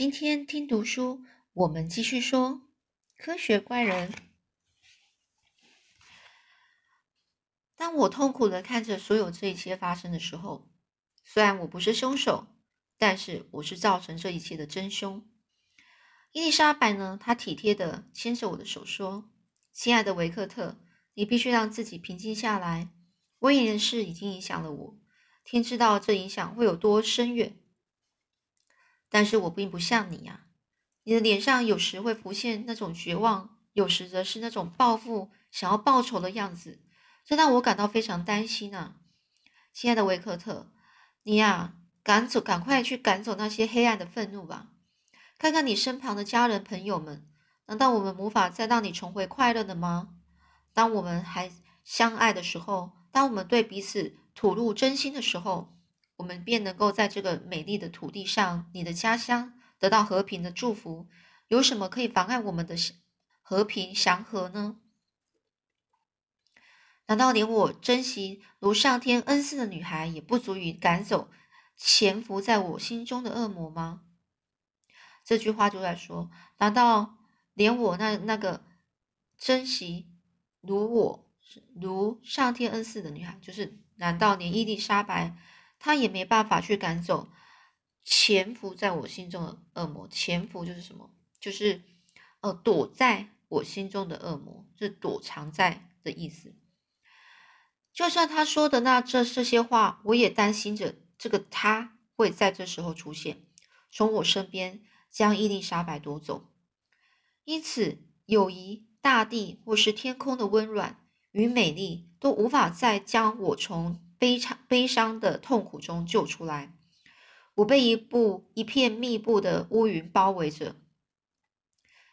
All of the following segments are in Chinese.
今天听读书，我们继续说科学怪人。当我痛苦的看着所有这一切发生的时候，虽然我不是凶手，但是我是造成这一切的真凶。伊丽莎白呢？她体贴的牵着我的手说：“亲爱的维克特，你必须让自己平静下来。威廉的事已经影响了我，天知道这影响会有多深远。”但是我并不像你呀，你的脸上有时会浮现那种绝望，有时则是那种报复、想要报仇的样子，这让我感到非常担心啊，亲爱的维克特，你呀，赶走，赶快去赶走那些黑暗的愤怒吧，看看你身旁的家人朋友们，难道我们无法再让你重回快乐的吗？当我们还相爱的时候，当我们对彼此吐露真心的时候。我们便能够在这个美丽的土地上，你的家乡得到和平的祝福。有什么可以妨碍我们的和平祥和呢？难道连我珍惜如上天恩赐的女孩，也不足以赶走潜伏在我心中的恶魔吗？这句话就在说：难道连我那那个珍惜如我如上天恩赐的女孩，就是难道连伊丽莎白？他也没办法去赶走潜伏在我心中的恶魔。潜伏就是什么？就是呃，躲在我心中的恶魔，是躲藏在的意思。就算他说的那这这些话，我也担心着这个他会在这时候出现，从我身边将伊丽莎白夺走。因此，友谊、大地或是天空的温暖与美丽，都无法再将我从。悲惨、悲伤的痛苦中救出来，我被一部一片密布的乌云包围着，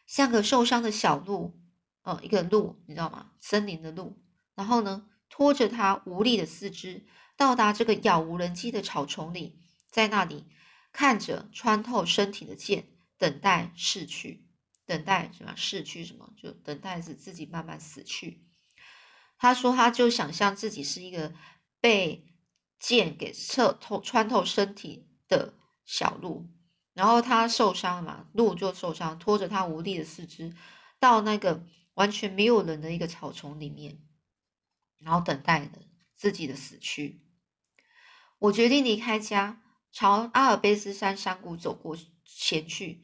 像个受伤的小鹿，呃，一个鹿，你知道吗？森林的鹿。然后呢，拖着它无力的四肢，到达这个杳无人迹的草丛里，在那里看着穿透身体的剑，等待逝去，等待什么？逝去什么？就等待着自己慢慢死去。他说，他就想象自己是一个。被剑给刺透、穿透身体的小鹿，然后他受伤了嘛，鹿就受伤，拖着他无力的四肢，到那个完全没有人的一个草丛里面，然后等待着自己的死去。我决定离开家，朝阿尔卑斯山山谷走过前去。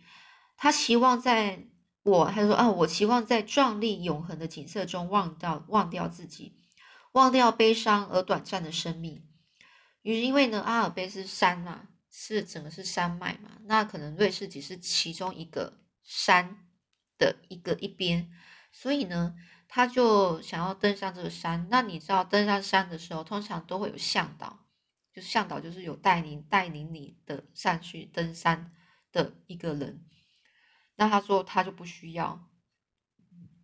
他期望在我，他说啊，我期望在壮丽永恒的景色中忘掉忘掉自己。忘掉悲伤而短暂的生命，因为呢，阿尔卑斯山嘛，是整个是山脉嘛，那可能瑞士只是其中一个山的一个一边，所以呢，他就想要登上这个山。那你知道，登上山的时候，通常都会有向导，就是向导就是有带领带领你的上去登山的一个人。那他说他就不需要，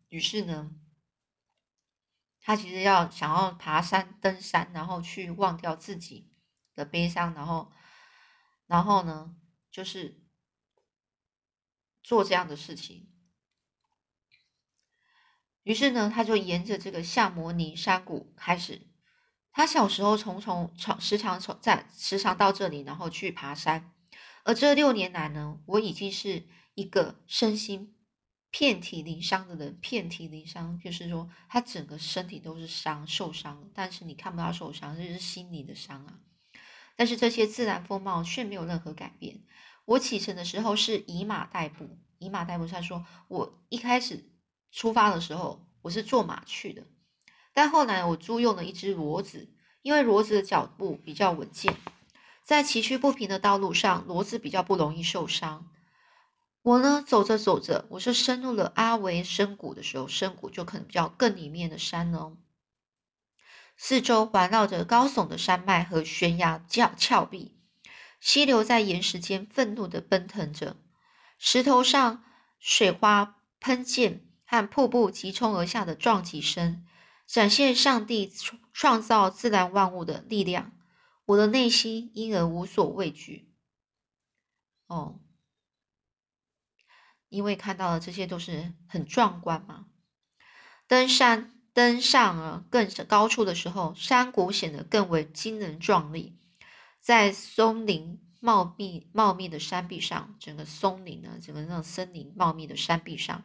于是呢。他其实要想要爬山、登山，然后去忘掉自己的悲伤，然后，然后呢，就是做这样的事情。于是呢，他就沿着这个夏摩尼山谷开始。他小时候从从常时常从在时常到这里，然后去爬山。而这六年来呢，我已经是一个身心。遍体鳞伤的人，遍体鳞伤，就是说他整个身体都是伤，受伤，但是你看不到受伤，这是心理的伤啊。但是这些自然风貌却没有任何改变。我启程的时候是以马代步，以马代步。他说我一开始出发的时候我是坐马去的，但后来我租用了一只骡子，因为骡子的脚步比较稳健，在崎岖不平的道路上，骡子比较不容易受伤。我呢，走着走着，我是深入了阿维深谷的时候，深谷就可能比较更里面的山哦。四周环绕着高耸的山脉和悬崖峭峭壁，溪流在岩石间愤怒的奔腾着，石头上水花喷溅和瀑布急冲而下的撞击声，展现上帝创造自然万物的力量。我的内心因而无所畏惧。哦。因为看到了这些都是很壮观嘛。登山登上了更高处的时候，山谷显得更为惊人壮丽。在松林茂密茂密的山壁上，整个松林呢，整个那种森林茂密的山壁上，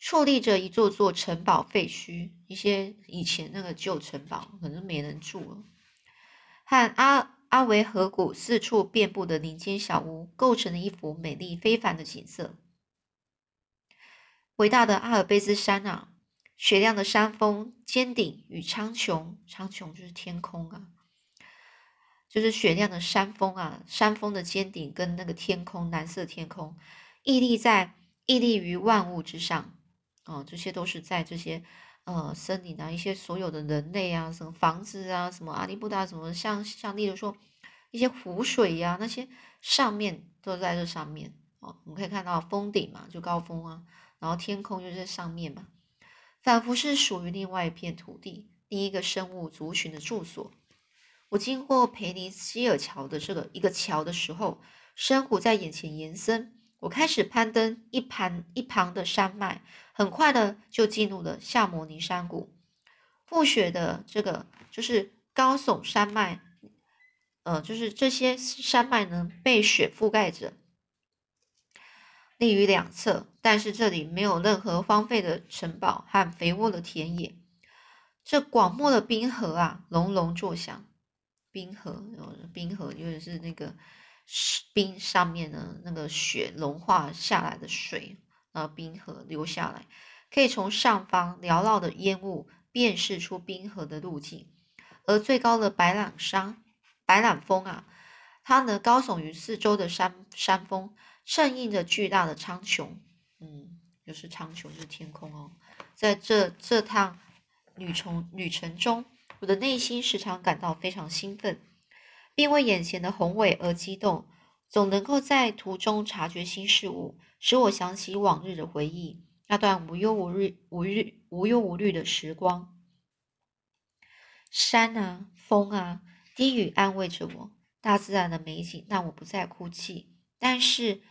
矗立着一座座城堡废墟，一些以前那个旧城堡可能没人住了，和阿阿维河谷四处遍布的林间小屋，构成了一幅美丽非凡的景色。伟大的阿尔卑斯山啊，雪亮的山峰尖顶与苍穹，苍穹就是天空啊。就是雪亮的山峰啊，山峰的尖顶跟那个天空，蓝色天空，屹立在屹立于万物之上，哦，这些都是在这些呃森林啊，一些所有的人类啊，什么房子啊，什么阿里布达，什么像像例如说一些湖水呀，那些上面都在这上面哦，我们可以看到峰顶嘛，就高峰啊，然后天空就在上面嘛，仿佛是属于另外一片土地，另一个生物族群的住所。我经过培尼希尔桥的这个一个桥的时候，深谷在眼前延伸。我开始攀登一盘一旁的山脉，很快的就进入了夏摩尼山谷。覆雪的这个就是高耸山脉，呃，就是这些山脉呢被雪覆盖着，立于两侧。但是这里没有任何荒废的城堡和肥沃的田野。这广漠的冰河啊，隆隆作响。冰河，冰河就是那个冰上面的那个雪融化下来的水，然后冰河流下来，可以从上方缭绕的烟雾辨识出冰河的路径。而最高的白朗山、白朗峰啊，它呢高耸于四周的山山峰，衬映着巨大的苍穹，嗯，就是苍穹，就是天空哦。在这这趟旅程旅程中。我的内心时常感到非常兴奋，并为眼前的宏伟而激动。总能够在途中察觉新事物，使我想起往日的回忆，那段无忧无虑、无虑、无忧无虑的时光。山啊，风啊，低语安慰着我。大自然的美景让我不再哭泣，但是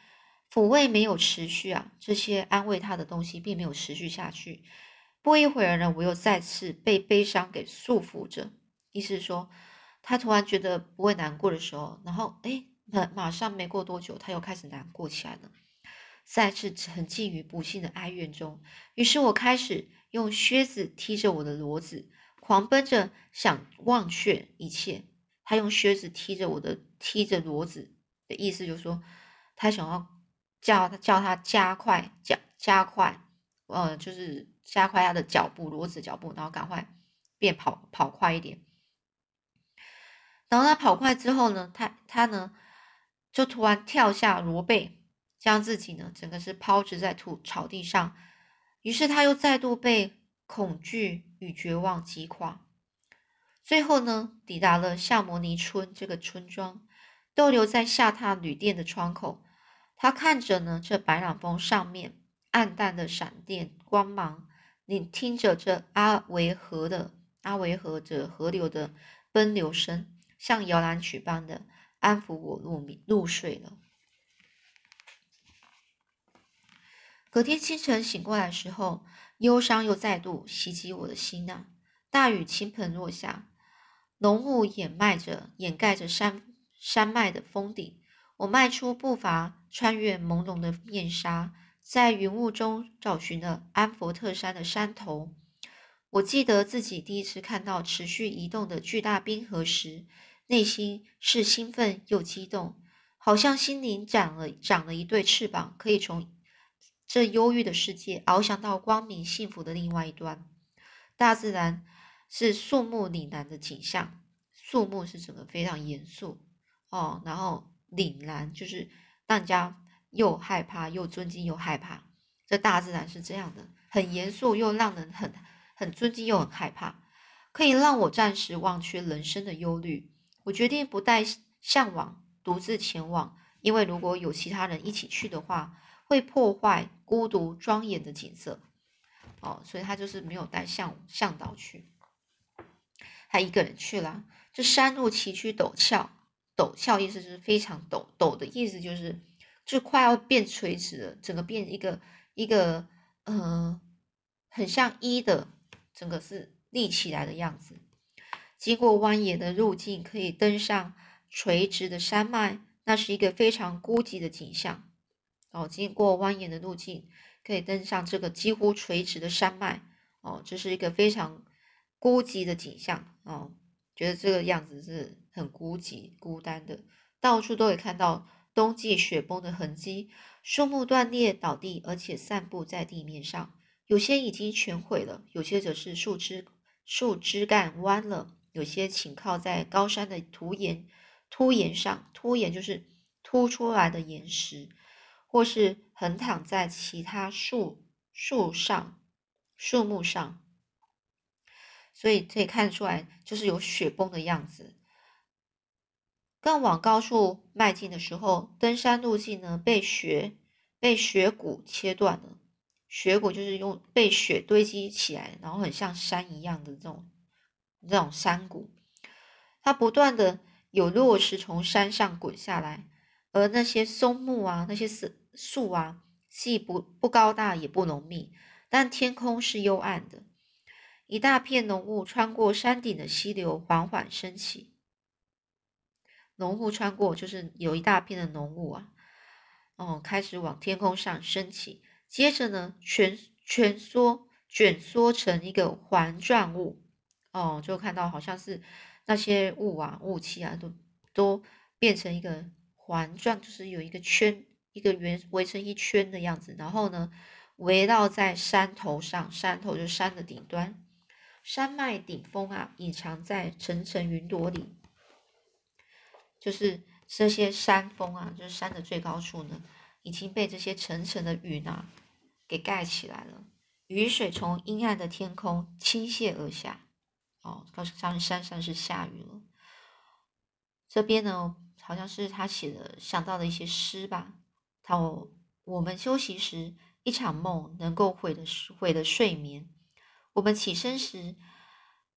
抚慰没有持续啊，这些安慰他的东西并没有持续下去。不一会儿呢，我又再次被悲伤给束缚着。意思是说，他突然觉得不会难过的时候，然后哎，马马上没过多久，他又开始难过起来了，再次沉浸于不幸的哀怨中。于是我开始用靴子踢着我的骡子，狂奔着想忘却一切。他用靴子踢着我的踢着骡子的意思就是说，他想要叫他叫他加快加加快，呃，就是。加快他的脚步，骡子脚步，然后赶快变跑跑快一点。然后他跑快之后呢，他他呢就突然跳下骡背，将自己呢整个是抛掷在土草地上。于是他又再度被恐惧与绝望击垮。最后呢，抵达了夏摩尼村这个村庄，逗留在下榻旅店的窗口，他看着呢这白朗峰上面暗淡的闪电光芒。你听着这阿维河的阿维河这河流的奔流声，像摇篮曲般的安抚我入眠入睡了。隔天清晨醒过来的时候，忧伤又再度袭击我的心呐。大雨倾盆落下，浓雾掩埋着掩盖着山山脉的峰顶。我迈出步伐，穿越朦胧的面纱。在云雾中找寻了安佛特山的山头。我记得自己第一次看到持续移动的巨大冰河时，内心是兴奋又激动，好像心灵长了长了一对翅膀，可以从这忧郁的世界翱翔到光明幸福的另外一端。大自然是肃穆凛然的景象，肃穆是整个非常严肃哦，然后凛然就是大家。又害怕，又尊敬，又害怕。这大自然是这样的，很严肃，又让人很很尊敬，又很害怕，可以让我暂时忘却人生的忧虑。我决定不带向往，独自前往，因为如果有其他人一起去的话，会破坏孤独庄严的景色。哦，所以他就是没有带向向导去，他一个人去了。这山路崎岖陡峭，陡峭意思是非常陡，陡的意思就是。就快要变垂直了，整个变一个一个，呃，很像一的，整个是立起来的样子。经过蜿蜒的路径，可以登上垂直的山脉，那是一个非常孤寂的景象。哦，经过蜿蜒的路径，可以登上这个几乎垂直的山脉。哦，这是一个非常孤寂的景象。哦，觉得这个样子是很孤寂、孤单的，到处都可以看到冬季雪崩的痕迹，树木断裂倒地，而且散布在地面上，有些已经全毁了，有些则是树枝树枝干弯了，有些倾靠在高山的凸岩凸岩上，凸岩就是凸出来的岩石。或是横躺在其他树树上、树木上，所以可以看出来，就是有雪崩的样子。更往高处迈进的时候，登山路径呢被雪被雪谷切断了。雪谷就是用被雪堆积起来，然后很像山一样的这种这种山谷，它不断的有落石从山上滚下来，而那些松木啊，那些是。树啊，既不不高大，也不浓密，但天空是幽暗的。一大片浓雾穿过山顶的溪流，缓缓升起。浓雾穿过，就是有一大片的浓雾啊，哦，开始往天空上升起。接着呢，蜷蜷缩卷缩成一个环状物，哦，就看到好像是那些雾啊、雾气啊，都都变成一个环状，就是有一个圈。一个圆围成一圈的样子，然后呢，围绕在山头上，山头就是山的顶端，山脉顶峰啊，隐藏在层层云朵里，就是这些山峰啊，就是山的最高处呢，已经被这些层层的云啊给盖起来了，雨水从阴暗的天空倾泻而下，哦，告诉他们山上是下雨了。这边呢，好像是他写的想到的一些诗吧。好，我们休息时，一场梦能够毁了毁了睡眠。我们起身时，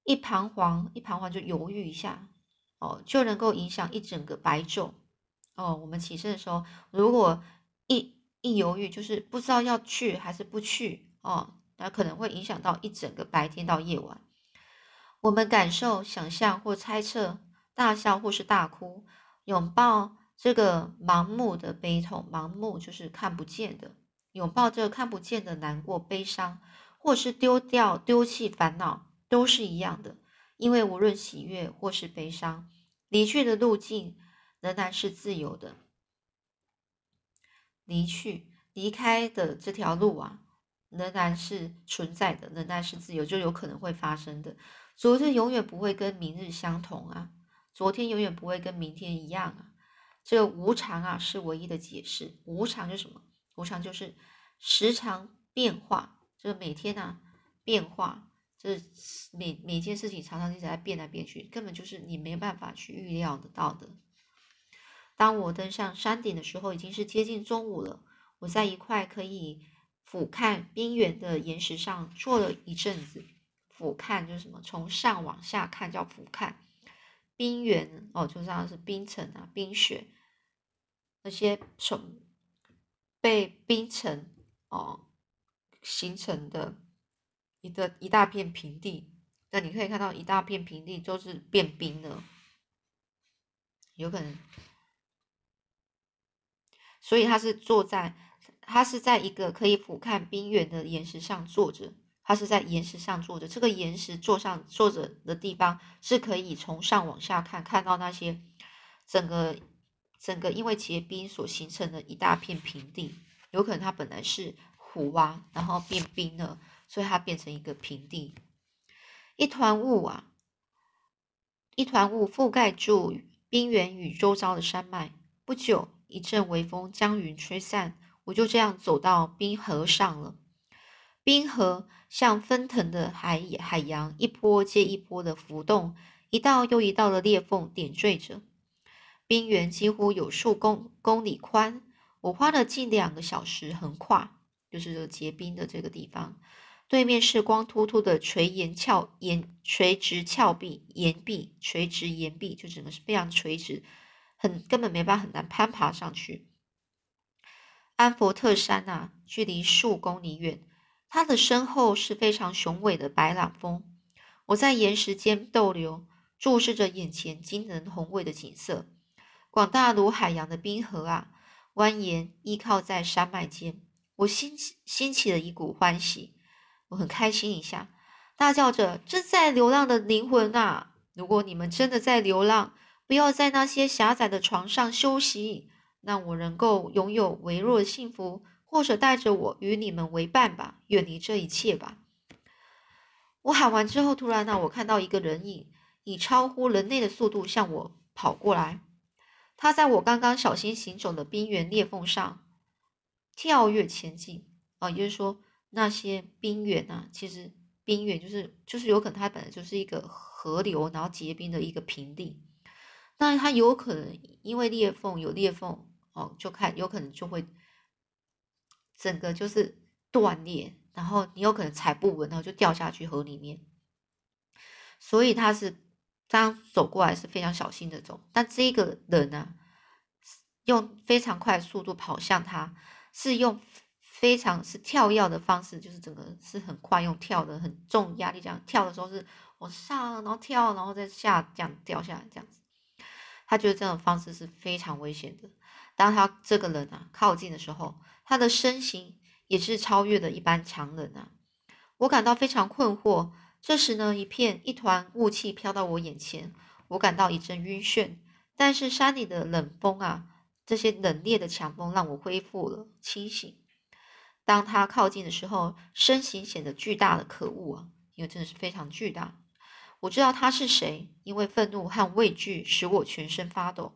一彷徨，一彷徨就犹豫一下，哦，就能够影响一整个白昼。哦，我们起身的时候，如果一一犹豫，就是不知道要去还是不去，哦，那可能会影响到一整个白天到夜晚。我们感受、想象或猜测，大笑或是大哭，拥抱。这个盲目的悲痛，盲目就是看不见的，拥抱这个看不见的难过、悲伤，或是丢掉、丢弃烦恼，都是一样的。因为无论喜悦或是悲伤，离去的路径仍然是自由的。离去、离开的这条路啊，仍然是存在的，仍然是自由，就有可能会发生的。昨天永远不会跟明日相同啊，昨天永远不会跟明天一样啊。这个无常啊，是唯一的解释。无常是什么？无常就是时常变化，就是每天啊变化，这每每件事情常常一直在变来变去，根本就是你没办法去预料得到的。当我登上山顶的时候，已经是接近中午了。我在一块可以俯瞰边缘的岩石上坐了一阵子。俯瞰就是什么？从上往下看叫俯瞰。冰原哦，就像是冰层啊，冰雪那些从被冰层哦形成的一个一大片平地，那你可以看到一大片平地都是变冰了，有可能，所以他是坐在他是在一个可以俯瞰冰原的岩石上坐着。他是在岩石上坐着，这个岩石坐上坐着的地方是可以从上往下看，看到那些整个整个因为结冰所形成的一大片平地，有可能它本来是湖啊，然后变冰了，所以它变成一个平地。一团雾啊，一团雾覆盖住冰原与周遭的山脉。不久，一阵微风将云吹散，我就这样走到冰河上了。冰河像奔腾的海海洋，一波接一波的浮动，一道又一道的裂缝点缀着冰原，几乎有数公公里宽。我花了近两个小时横跨，就是结冰的这个地方。对面是光秃秃的垂岩峭岩垂直峭壁岩壁，垂直岩壁就整个是非常垂直，很根本没办法很难攀爬上去。安佛特山啊，距离数公里远。它的身后是非常雄伟的白朗峰。我在岩石间逗留，注视着眼前惊人宏伟的景色。广大如海洋的冰河啊，蜿蜒依靠在山脉间。我兴起兴起了一股欢喜，我很开心一下，大叫着：“正在流浪的灵魂啊！如果你们真的在流浪，不要在那些狭窄的床上休息，让我能够拥有微弱的幸福，或者带着我与你们为伴吧，远离这一切吧。”我喊完之后，突然呢，我看到一个人影以超乎人类的速度向我跑过来。他在我刚刚小心行走的冰原裂缝上跳跃前进啊，也就是说，那些冰原啊，其实冰原就是就是有可能它本来就是一个河流，然后结冰的一个平地。那它有可能因为裂缝有裂缝哦，就看有可能就会整个就是断裂。然后你有可能踩不稳，然后就掉下去河里面。所以他是这样走过来是非常小心的走，但这个人呢，用非常快的速度跑向他，是用非常是跳跃的方式，就是整个是很快用跳的很重压力这样跳的时候是往上，然后跳，然后再下这样掉下来这样子。他觉得这种方式是非常危险的。当他这个人啊靠近的时候，他的身形。也是超越了一般强人啊！我感到非常困惑。这时呢，一片一团雾气飘到我眼前，我感到一阵晕眩。但是山里的冷风啊，这些冷冽的强风让我恢复了清醒。当他靠近的时候，身形显得巨大的可恶啊！因为真的是非常巨大。我知道他是谁，因为愤怒和畏惧使我全身发抖。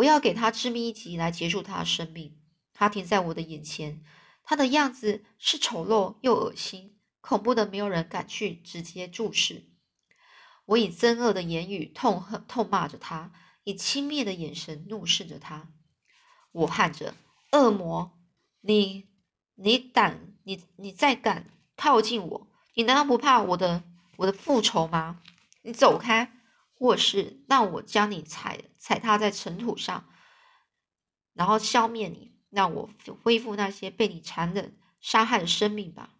我要给他致命一击来结束他的生命。他停在我的眼前。他的样子是丑陋又恶心，恐怖的没有人敢去直接注视。我以憎恶的言语痛恨、痛骂着他，以轻蔑的眼神怒视着他。我喊着：“恶魔，你、你胆、你、你再敢靠近我，你难道不怕我的、我的复仇吗？你走开，或是那我将你踩、踩踏在尘土上，然后消灭你。”让我恢复那些被你残忍杀害的生命吧。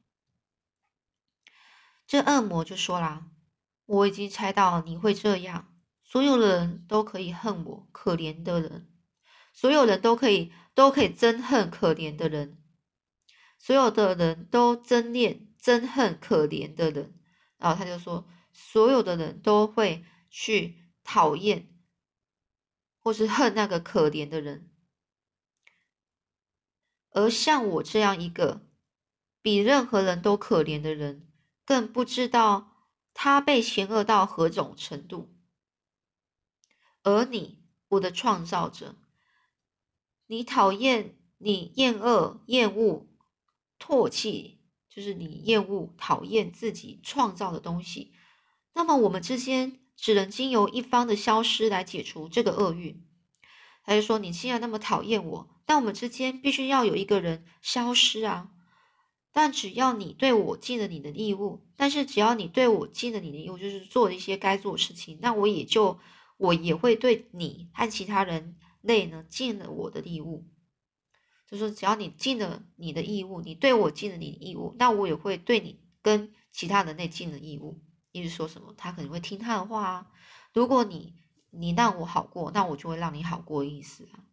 这恶魔就说啦：“我已经猜到你会这样。所有的人都可以恨我，可怜的人；所有人都可以都可以憎恨可怜的人；所有的人都憎恋憎恨可怜的人。”然后他就说：“所有的人都会去讨厌或是恨那个可怜的人。”而像我这样一个比任何人都可怜的人，更不知道他被嫌恶到何种程度。而你，我的创造者，你讨厌、你厌恶、厌恶、唾弃，就是你厌恶、讨厌自己创造的东西。那么，我们之间只能经由一方的消失来解除这个厄运。他就说：“你既然那么讨厌我。”但我们之间必须要有一个人消失啊！但只要你对我尽了你的义务，但是只要你对我尽了你的义务，就是做一些该做的事情，那我也就我也会对你和其他人类呢尽了我的义务。就说只要你尽了你的义务，你对我尽了你的义务，那我也会对你跟其他人类尽了义务。意思说什么？他可能会听他的话啊。如果你你让我好过，那我就会让你好过。意思啊。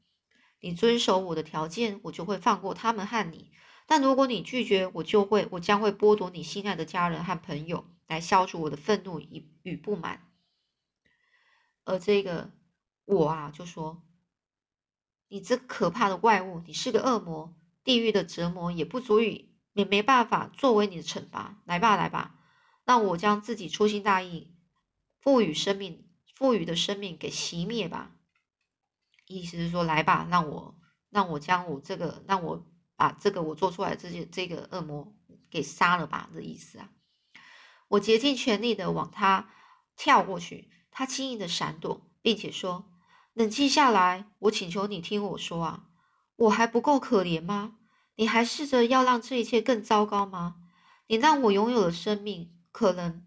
你遵守我的条件，我就会放过他们和你；但如果你拒绝，我就会，我将会剥夺你心爱的家人和朋友，来消除我的愤怒与与不满。而这个我啊，就说：你这可怕的怪物，你是个恶魔，地狱的折磨也不足以，也没办法作为你的惩罚。来吧，来吧，让我将自己粗心大意赋予生命、赋予的生命给熄灭吧。意思是说，来吧，让我让我将我这个，让我把这个我做出来这些这个恶魔给杀了吧的意思啊！我竭尽全力的往他跳过去，他轻易的闪躲，并且说：“冷静下来，我请求你听我说啊，我还不够可怜吗？你还试着要让这一切更糟糕吗？你让我拥有了生命，可能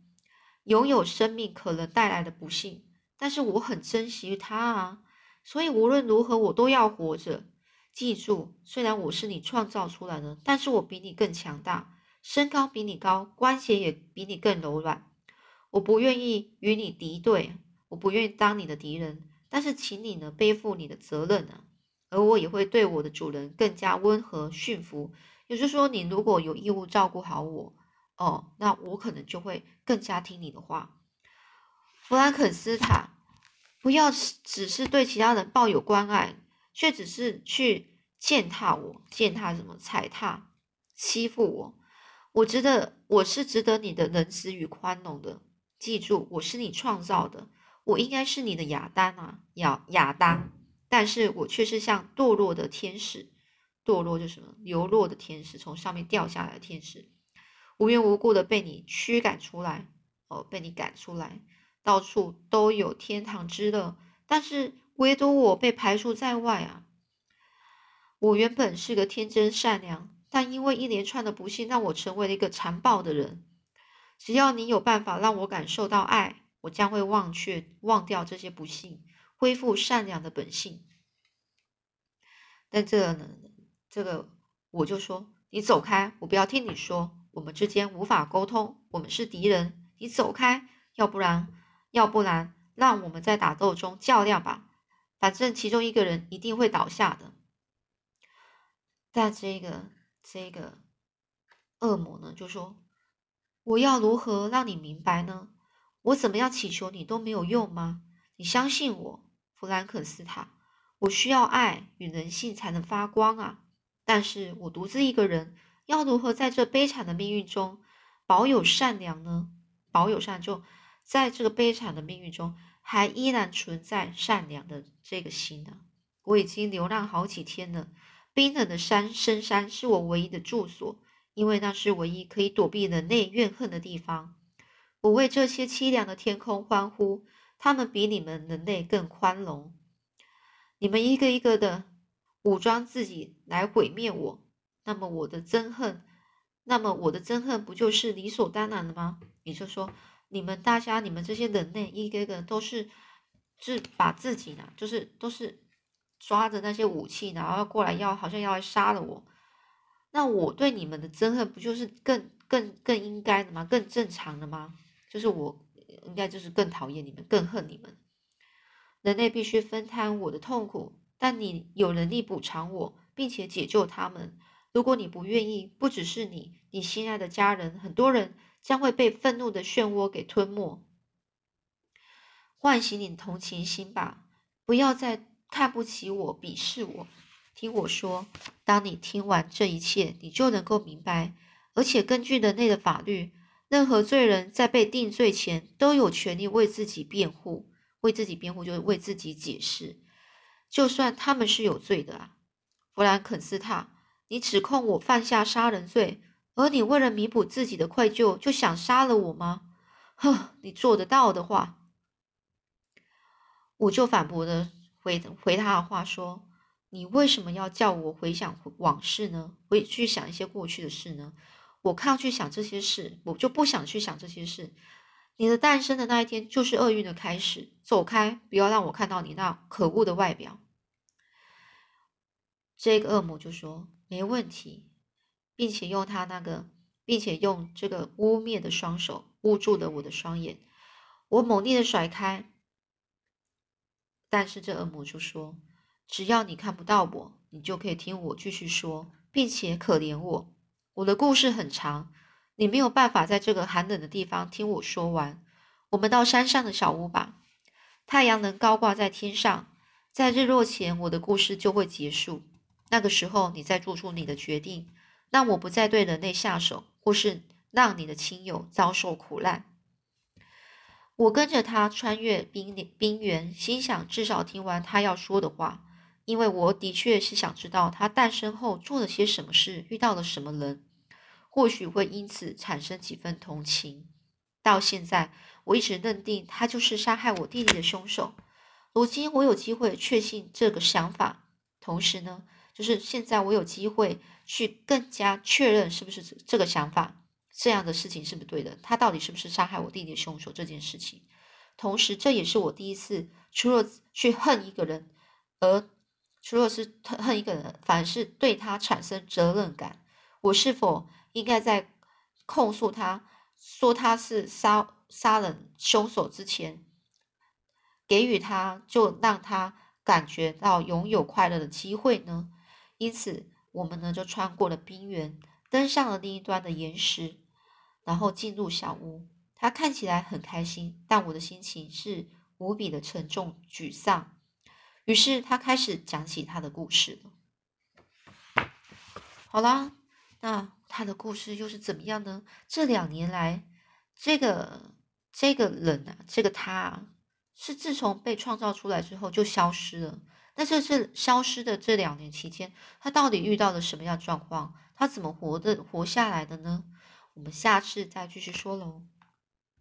拥有生命可能带来的不幸，但是我很珍惜它啊！”所以无论如何，我都要活着。记住，虽然我是你创造出来的，但是我比你更强大，身高比你高，关节也比你更柔软。我不愿意与你敌对，我不愿意当你的敌人，但是请你呢背负你的责任啊，而我也会对我的主人更加温和驯服。也就是说，你如果有义务照顾好我，哦，那我可能就会更加听你的话。弗兰肯斯坦，不要只是对其他人抱有关爱，却只是去践踏我，践踏什么？踩踏、欺负我。我值得，我是值得你的仁慈与宽容的。记住，我是你创造的，我应该是你的亚当啊，亚亚当。但是我却是像堕落的天使，堕落就什么？流落的天使，从上面掉下来的天使，无缘无故的被你驱赶出来，哦，被你赶出来，到处都有天堂之乐，但是唯独我被排除在外啊！我原本是个天真善良。但因为一连串的不幸，让我成为了一个残暴的人。只要你有办法让我感受到爱，我将会忘却、忘掉这些不幸，恢复善良的本性。但这个呢？这个我就说，你走开，我不要听你说，我们之间无法沟通，我们是敌人。你走开，要不然，要不然，让我们在打斗中较量吧。反正其中一个人一定会倒下的。但这个。这个恶魔呢，就说：“我要如何让你明白呢？我怎么样祈求你都没有用吗？你相信我，弗兰肯斯坦，我需要爱与人性才能发光啊！但是我独自一个人，要如何在这悲惨的命运中保有善良呢？保有善，就在这个悲惨的命运中，还依然存在善良的这个心呢？我已经流浪好几天了。”冰冷的山深山是我唯一的住所，因为那是唯一可以躲避人类怨恨的地方。我为这些凄凉的天空欢呼，他们比你们人类更宽容。你们一个一个的武装自己来毁灭我，那么我的憎恨，那么我的憎恨不就是理所当然的吗？也就是说，你们大家，你们这些人类一个个都是，是把自己呢，就是都是。抓着那些武器，然后要过来要，好像要来杀了我。那我对你们的憎恨，不就是更更更应该的吗？更正常的吗？就是我应该就是更讨厌你们，更恨你们。人类必须分摊我的痛苦，但你有能力补偿我，并且解救他们。如果你不愿意，不只是你，你心爱的家人，很多人将会被愤怒的漩涡给吞没。唤醒你同情心吧，不要再。看不起我，鄙视我。听我说，当你听完这一切，你就能够明白。而且根据人类的法律，任何罪人在被定罪前都有权利为自己辩护。为自己辩护就是为自己解释，就算他们是有罪的啊。弗兰肯斯坦，你指控我犯下杀人罪，而你为了弥补自己的愧疚，就想杀了我吗？呵，你做得到的话，我就反驳的。回回他的话说：“你为什么要叫我回想往事呢？回去想一些过去的事呢？我抗拒想这些事，我就不想去想这些事。你的诞生的那一天就是厄运的开始。走开，不要让我看到你那可恶的外表。”这个恶魔就说：“没问题，并且用他那个，并且用这个污蔑的双手捂住了我的双眼。我猛烈的甩开。”但是这恶魔就说：“只要你看不到我，你就可以听我继续说，并且可怜我。我的故事很长，你没有办法在这个寒冷的地方听我说完。我们到山上的小屋吧。太阳能高挂在天上，在日落前，我的故事就会结束。那个时候，你再做出你的决定，让我不再对人类下手，或是让你的亲友遭受苦难。”我跟着他穿越冰冰原，心想至少听完他要说的话，因为我的确是想知道他诞生后做了些什么事，遇到了什么人，或许会因此产生几分同情。到现在，我一直认定他就是杀害我弟弟的凶手。如今我有机会确信这个想法，同时呢，就是现在我有机会去更加确认是不是这个想法。这样的事情是不对的？他到底是不是杀害我弟弟的凶手？这件事情，同时这也是我第一次除了去恨一个人，而除了是恨一个人，反而是对他产生责任感。我是否应该在控诉他说他是杀杀人凶手之前，给予他，就让他感觉到拥有快乐的机会呢？因此，我们呢就穿过了冰原，登上了另一端的岩石，然后进入小屋。他看起来很开心，但我的心情是无比的沉重、沮丧。于是他开始讲起他的故事了。好啦，那他的故事又是怎么样呢？这两年来，这个这个人啊，这个他啊。是自从被创造出来之后就消失了。那这次消失的这两年期间，他到底遇到了什么样状况？他怎么活的活下来的呢？我们下次再继续说喽。